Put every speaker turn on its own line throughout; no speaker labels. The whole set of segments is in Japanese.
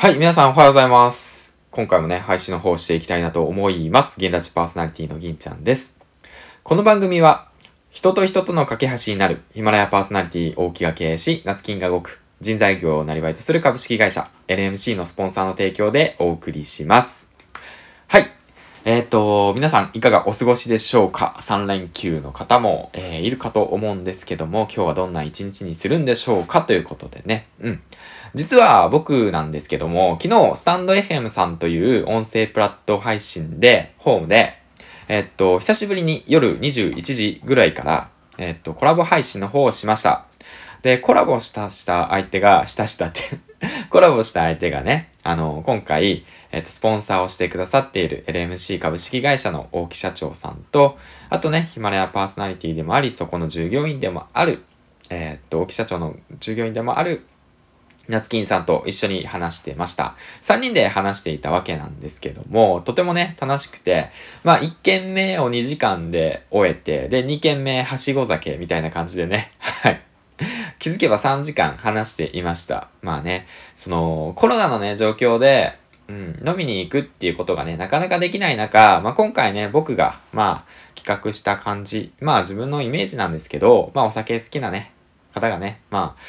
はい、皆さんおはようございます。今回もね、配信の方していきたいなと思います。銀ラジパーソナリティの銀ちゃんです。この番組は、人と人との架け橋になる、ヒマラヤパーソナリティ大木が経営し、夏金が動く、人材業をなりわいとする株式会社、LMC のスポンサーの提供でお送りします。はい。えっ、と、皆さんいかがお過ごしでしょうか ?3 連休の方も、えーいるかと思うんですけども、今日はどんな一日にするんでしょうかということでね。うん。実は僕なんですけども、昨日、スタンド FM さんという音声プラット配信で、ホームで、えっと、久しぶりに夜21時ぐらいから、えっと、コラボ配信の方をしました。で、コラボしたした相手が、したしたって、コラボした相手がね、あの、今回、えっと、スポンサーをしてくださっている LMC 株式会社の大木社長さんと、あとね、ヒマラヤパーソナリティでもあり、そこの従業員でもある、えっと、大木社長の従業員でもある、夏金さんと一緒に話してました。3人で話していたわけなんですけども、とてもね、楽しくて、まあ1軒目を2時間で終えて、で、2軒目はしご酒みたいな感じでね、はい。気づけば3時間話していました。まあね、その、コロナのね、状況で、うん、飲みに行くっていうことがね、なかなかできない中、まあ今回ね、僕が、まあ、企画した感じ、まあ自分のイメージなんですけど、まあお酒好きなね、方がね、まあ、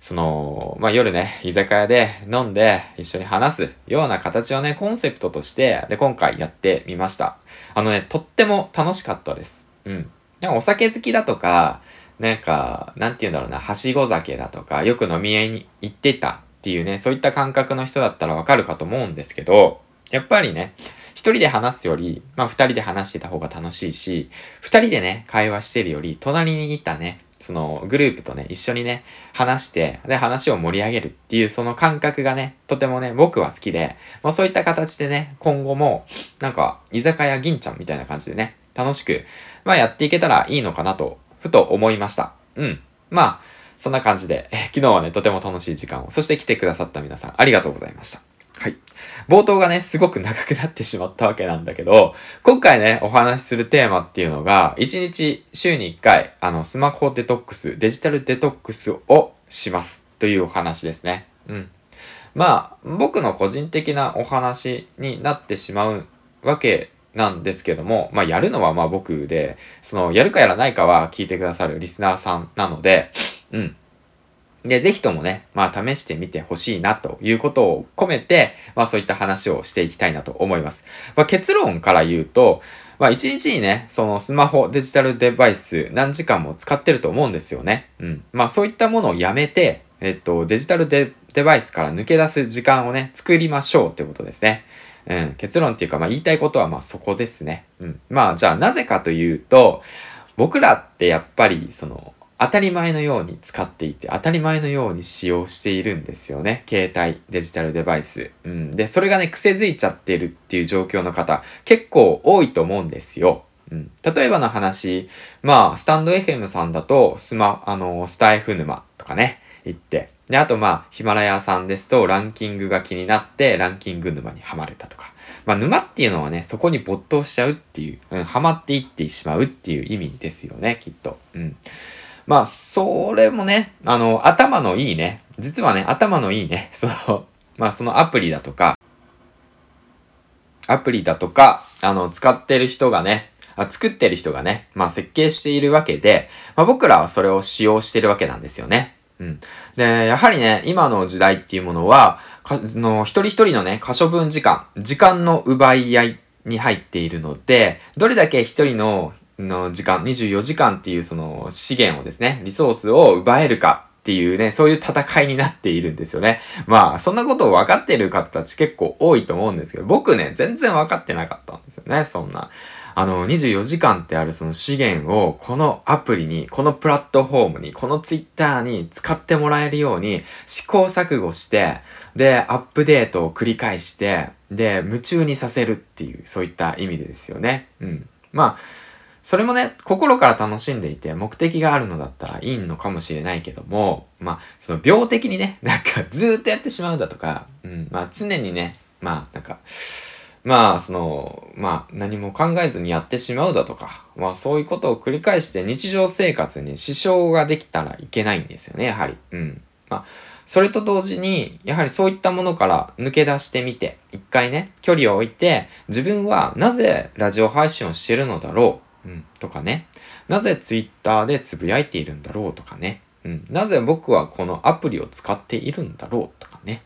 その、まあ、夜ね、居酒屋で飲んで一緒に話すような形をね、コンセプトとして、で、今回やってみました。あのね、とっても楽しかったです。うん。なんかお酒好きだとか、なんか、なんて言うんだろうな、はしご酒だとか、よく飲み屋に行ってたっていうね、そういった感覚の人だったらわかるかと思うんですけど、やっぱりね、一人で話すより、まあ二人で話してた方が楽しいし、二人でね、会話してるより、隣にいたね、そのグループとね、一緒にね、話して、で、話を盛り上げるっていうその感覚がね、とてもね、僕は好きで、まあそういった形でね、今後も、なんか、居酒屋銀ちゃんみたいな感じでね、楽しく、まあやっていけたらいいのかなと、ふと思いました。うん。まあ、そんな感じで、え昨日はね、とても楽しい時間を、そして来てくださった皆さん、ありがとうございました。はい。冒頭がね、すごく長くなってしまったわけなんだけど、今回ね、お話しするテーマっていうのが、1日週に1回、あの、スマホデトックス、デジタルデトックスをします。というお話ですね。うん。まあ、僕の個人的なお話になってしまうわけなんですけども、まあ、やるのはまあ僕で、その、やるかやらないかは聞いてくださるリスナーさんなので、うん。で、ぜひともね、まあ試してみてほしいなということを込めて、まあそういった話をしていきたいなと思います。まあ結論から言うと、まあ一日にね、そのスマホ、デジタルデバイス何時間も使ってると思うんですよね。うん。まあそういったものをやめて、えっと、デジタルデデバイスから抜け出す時間をね、作りましょうってことですね。うん。結論っていうか、まあ言いたいことはまあそこですね。うん。まあじゃあなぜかというと、僕らってやっぱりその、当たり前のように使っていて、当たり前のように使用しているんですよね。携帯、デジタルデバイス。うん。で、それがね、癖づいちゃってるっていう状況の方、結構多いと思うんですよ。うん。例えばの話、まあ、スタンド FM さんだと、スマ、あの、スタイフ沼とかね、行って。で、あとまあ、ヒマラヤさんですと、ランキングが気になって、ランキング沼にはまれたとか。まあ、沼っていうのはね、そこに没頭しちゃうっていう、うん、ハマっていってしまうっていう意味ですよね、きっと。うん。まあ、それもね、あの、頭のいいね、実はね、頭のいいね、その、まあ、そのアプリだとか、アプリだとか、あの、使ってる人がね、あ作ってる人がね、まあ、設計しているわけで、まあ、僕らはそれを使用してるわけなんですよね。うん。で、やはりね、今の時代っていうものは、かの一人一人のね、可処分時間、時間の奪い合いに入っているので、どれだけ一人のの時間、24時間っていうその資源をですね、リソースを奪えるかっていうね、そういう戦いになっているんですよね。まあ、そんなことを分かってる方たち結構多いと思うんですけど、僕ね、全然分かってなかったんですよね、そんな。あの、24時間ってあるその資源を、このアプリに、このプラットフォームに、このツイッターに使ってもらえるように試行錯誤して、で、アップデートを繰り返して、で、夢中にさせるっていう、そういった意味でですよね。うん。まあ、それもね、心から楽しんでいて、目的があるのだったらいいのかもしれないけども、まあ、その病的にね、なんかずーっとやってしまうだとか、うん、まあ常にね、まあなんか、まあその、まあ何も考えずにやってしまうだとか、まあそういうことを繰り返して日常生活に支障ができたらいけないんですよね、やはり。うん。まあ、それと同時に、やはりそういったものから抜け出してみて、一回ね、距離を置いて、自分はなぜラジオ配信をしてるのだろう、うん、とかね。なぜツイッターでつぶやいているんだろうとかね。うん、なぜ僕はこのアプリを使っているんだろうとかね。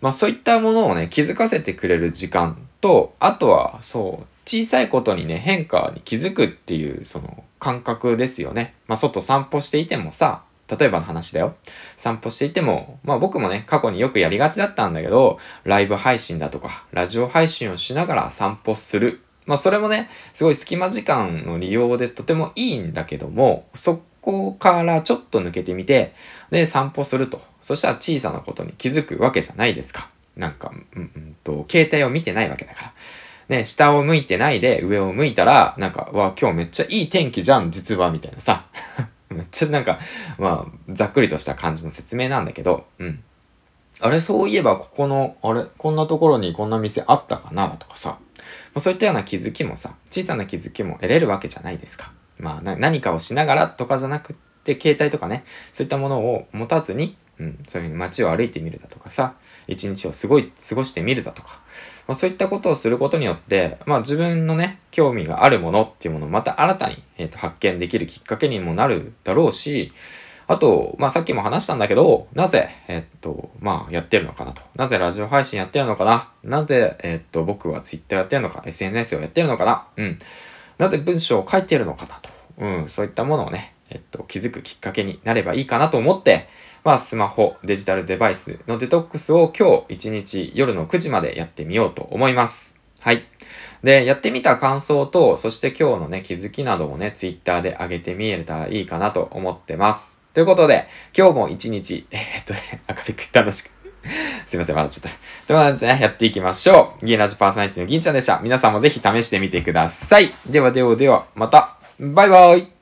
まあそういったものをね、気づかせてくれる時間と、あとは、そう、小さいことにね、変化に気づくっていう、その感覚ですよね。まあ外散歩していてもさ、例えばの話だよ。散歩していても、まあ僕もね、過去によくやりがちだったんだけど、ライブ配信だとか、ラジオ配信をしながら散歩する。まあそれもね、すごい隙間時間の利用でとてもいいんだけども、そこからちょっと抜けてみて、で、散歩すると。そしたら小さなことに気づくわけじゃないですか。なんか、うん、うんと、携帯を見てないわけだから。ね、下を向いてないで上を向いたら、なんか、わ、今日めっちゃいい天気じゃん、実は、みたいなさ。めっちゃなんか、まあ、ざっくりとした感じの説明なんだけど、うん。あれ、そういえばここの、あれ、こんなところにこんな店あったかなとかさ、あ、そういったような気づきもさ、小さな気づきも得れるわけじゃないですか。まあ、何かをしながらとかじゃなくって、携帯とかね、そういったものを持たずに、うん、そういうふうに街を歩いてみるだとかさ、一日をすごい、過ごしてみるだとか、まあ、そういったことをすることによって、まあ自分のね、興味があるものっていうものをまた新たに、えー、と発見できるきっかけにもなるだろうし、あと、まあさっきも話したんだけど、なぜ、えっと、まあやってるのかなと。なぜラジオ配信やってるのかななぜ、えっと、僕は Twitter やってるのか、SNS をやってるのかなうん。なぜ文章を書いてるのかなと。うん、そういったものをね、えっと、気づくきっかけになればいいかなと思って、まあ、スマホ、デジタルデバイスのデトックスを今日1日夜の9時までやってみようと思います。はい。で、やってみた感想と、そして今日のね、気づきなどもね、ツイッターで上げてみえたらいいかなと思ってます。ということで、今日も一日、えー、っとね、明るく楽しく すいません、笑っちゃった。ということでね、やっていきましょう。ギンラジパーソナリティの銀ちゃんでした。皆さんもぜひ試してみてください。ではではでは、また。バイバイ